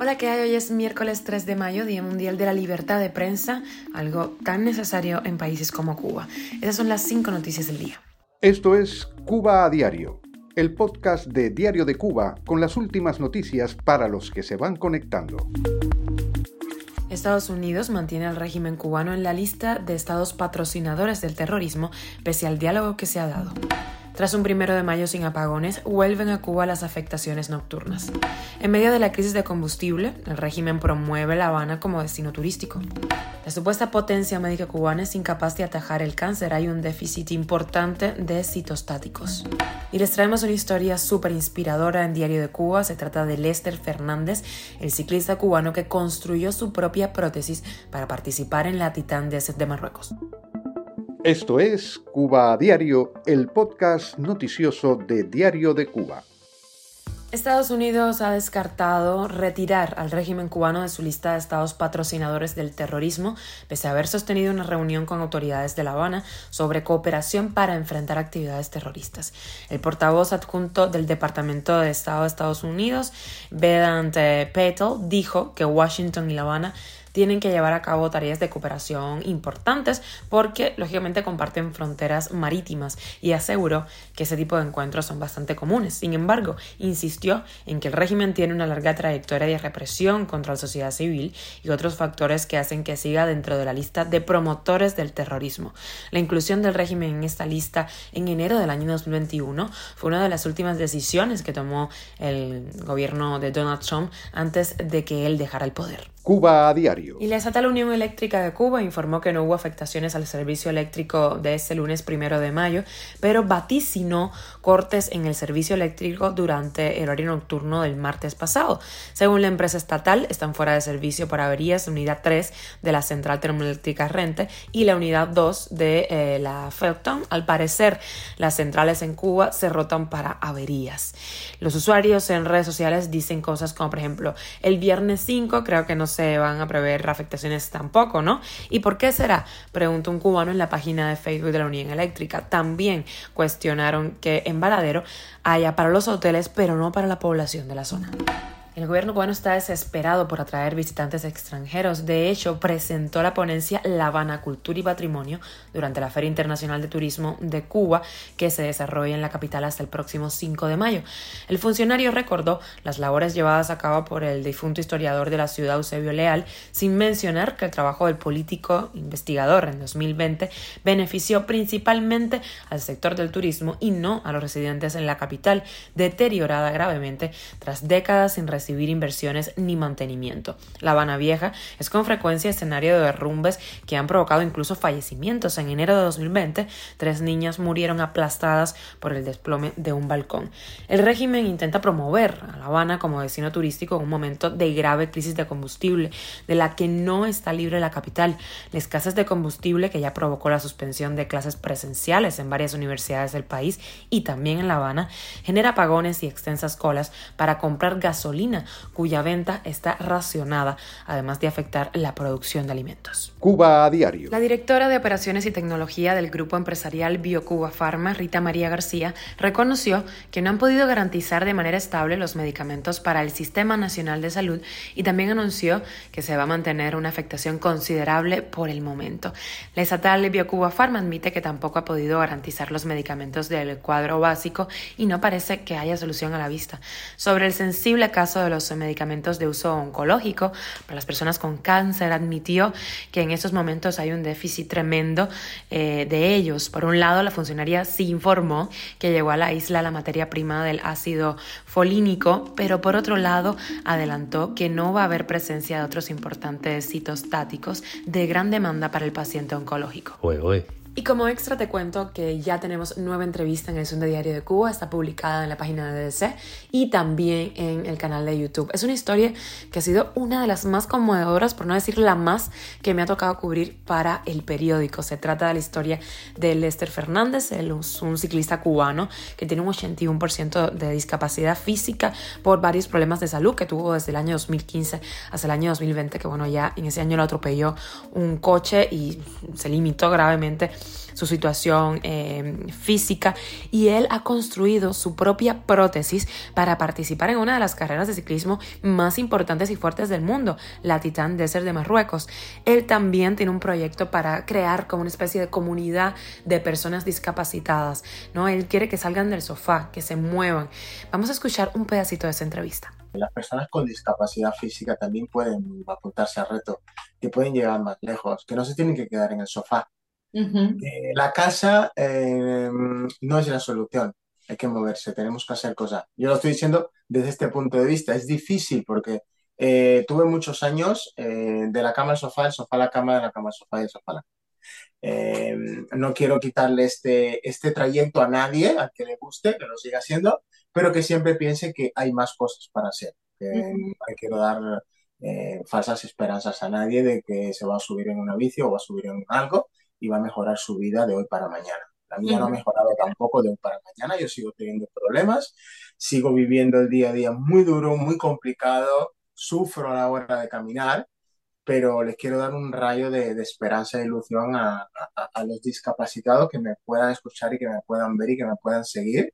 Hola, ¿qué hay? Hoy es miércoles 3 de mayo, Día Mundial de la Libertad de Prensa, algo tan necesario en países como Cuba. Esas son las cinco noticias del día. Esto es Cuba a Diario, el podcast de Diario de Cuba con las últimas noticias para los que se van conectando. Estados Unidos mantiene al régimen cubano en la lista de estados patrocinadores del terrorismo, pese al diálogo que se ha dado. Tras un primero de mayo sin apagones, vuelven a Cuba las afectaciones nocturnas. En medio de la crisis de combustible, el régimen promueve La Habana como destino turístico. La supuesta potencia médica cubana es incapaz de atajar el cáncer. Hay un déficit importante de citostáticos. Y les traemos una historia súper inspiradora en Diario de Cuba. Se trata de Lester Fernández, el ciclista cubano que construyó su propia prótesis para participar en la Titán de de Marruecos. Esto es Cuba a Diario, el podcast noticioso de Diario de Cuba. Estados Unidos ha descartado retirar al régimen cubano de su lista de estados patrocinadores del terrorismo, pese a haber sostenido una reunión con autoridades de La Habana sobre cooperación para enfrentar actividades terroristas. El portavoz adjunto del Departamento de Estado de Estados Unidos, Vedant Patel, dijo que Washington y La Habana tienen que llevar a cabo tareas de cooperación importantes porque lógicamente comparten fronteras marítimas y aseguró que ese tipo de encuentros son bastante comunes. Sin embargo, insistió en que el régimen tiene una larga trayectoria de represión contra la sociedad civil y otros factores que hacen que siga dentro de la lista de promotores del terrorismo. La inclusión del régimen en esta lista en enero del año 2021 fue una de las últimas decisiones que tomó el gobierno de Donald Trump antes de que él dejara el poder. Cuba a diario. Y la Estatal Unión Eléctrica de Cuba informó que no hubo afectaciones al servicio eléctrico de este lunes primero de mayo, pero vaticinó cortes en el servicio eléctrico durante el horario nocturno del martes pasado. Según la empresa estatal, están fuera de servicio por averías unidad 3 de la central termoeléctrica Rente y la unidad 2 de eh, la Felton. Al parecer, las centrales en Cuba se rotan para averías. Los usuarios en redes sociales dicen cosas como, por ejemplo, el viernes 5 creo que no se van a prever afectaciones tampoco, ¿no? ¿Y por qué será? Preguntó un cubano en la página de Facebook de la Unión Eléctrica. También cuestionaron que en Varadero haya para los hoteles, pero no para la población de la zona. El gobierno cubano está desesperado por atraer visitantes extranjeros. De hecho, presentó la ponencia La Habana Cultura y Patrimonio durante la Feria Internacional de Turismo de Cuba, que se desarrolla en la capital hasta el próximo 5 de mayo. El funcionario recordó las labores llevadas a cabo por el difunto historiador de la ciudad, Eusebio Leal, sin mencionar que el trabajo del político investigador en 2020 benefició principalmente al sector del turismo y no a los residentes en la capital, deteriorada gravemente tras décadas sin recibir inversiones ni mantenimiento. La Habana Vieja es con frecuencia escenario de derrumbes que han provocado incluso fallecimientos. En enero de 2020, tres niñas murieron aplastadas por el desplome de un balcón. El régimen intenta promover a La Habana como destino turístico en un momento de grave crisis de combustible, de la que no está libre la capital. La escasez de combustible que ya provocó la suspensión de clases presenciales en varias universidades del país y también en La Habana genera apagones y extensas colas para comprar gasolina cuya venta está racionada, además de afectar la producción de alimentos. Cuba a diario. La directora de Operaciones y Tecnología del grupo empresarial BioCuba Pharma, Rita María García, reconoció que no han podido garantizar de manera estable los medicamentos para el Sistema Nacional de Salud y también anunció que se va a mantener una afectación considerable por el momento. La estatal BioCuba Pharma admite que tampoco ha podido garantizar los medicamentos del cuadro básico y no parece que haya solución a la vista. Sobre el sensible caso de los medicamentos de uso oncológico para las personas con cáncer, admitió que en estos momentos hay un déficit tremendo eh, de ellos. Por un lado, la funcionaria sí informó que llegó a la isla la materia prima del ácido folínico, pero por otro lado, adelantó que no va a haber presencia de otros importantes citostáticos de gran demanda para el paciente oncológico. Y como extra te cuento que ya tenemos nueva entrevista en el Sunday Diario de Cuba, está publicada en la página de DDC y también en el canal de YouTube. Es una historia que ha sido una de las más conmovedoras, por no decir la más, que me ha tocado cubrir para el periódico. Se trata de la historia de Lester Fernández, es un ciclista cubano que tiene un 81% de discapacidad física por varios problemas de salud que tuvo desde el año 2015 hasta el año 2020, que bueno, ya en ese año lo atropelló un coche y se limitó gravemente su situación eh, física y él ha construido su propia prótesis para participar en una de las carreras de ciclismo más importantes y fuertes del mundo, la Titan Desert de Marruecos. Él también tiene un proyecto para crear como una especie de comunidad de personas discapacitadas, ¿no? Él quiere que salgan del sofá, que se muevan. Vamos a escuchar un pedacito de esa entrevista. Las personas con discapacidad física también pueden apuntarse al reto, que pueden llegar más lejos, que no se tienen que quedar en el sofá. La casa eh, no es la solución, hay que moverse, tenemos que hacer cosas. Yo lo estoy diciendo desde este punto de vista, es difícil porque eh, tuve muchos años eh, de la cama al sofá, el sofá a la cama, de la cama al sofá y el sofá a la cama. no quiero quitarle este, este trayecto a nadie, al que le guste, que lo siga haciendo, pero que siempre piense que hay más cosas para hacer. Que no quiero dar falsas esperanzas a nadie de que se va a subir en una bici o va a subir en algo y va a mejorar su vida de hoy para mañana. La mía no ha mejorado tampoco de hoy para mañana, yo sigo teniendo problemas, sigo viviendo el día a día muy duro, muy complicado, sufro a la hora de caminar, pero les quiero dar un rayo de, esperanza e ilusión a, a, los discapacitados que me puedan escuchar y que me puedan ver y que me puedan seguir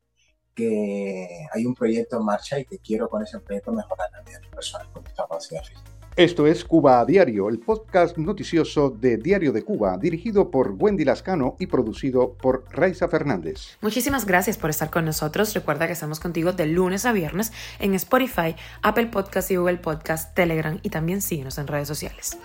que hay un proyecto en marcha y que quiero con ese proyecto mejorar la vida de las personas con discapacidad física. Esto es Cuba a Diario, el podcast noticioso de Diario de Cuba, dirigido por Wendy Lascano y producido por Raiza Fernández. Muchísimas gracias por estar con nosotros. Recuerda que estamos contigo de lunes a viernes en Spotify, Apple Podcast y Google Podcast, Telegram y también síguenos en redes sociales.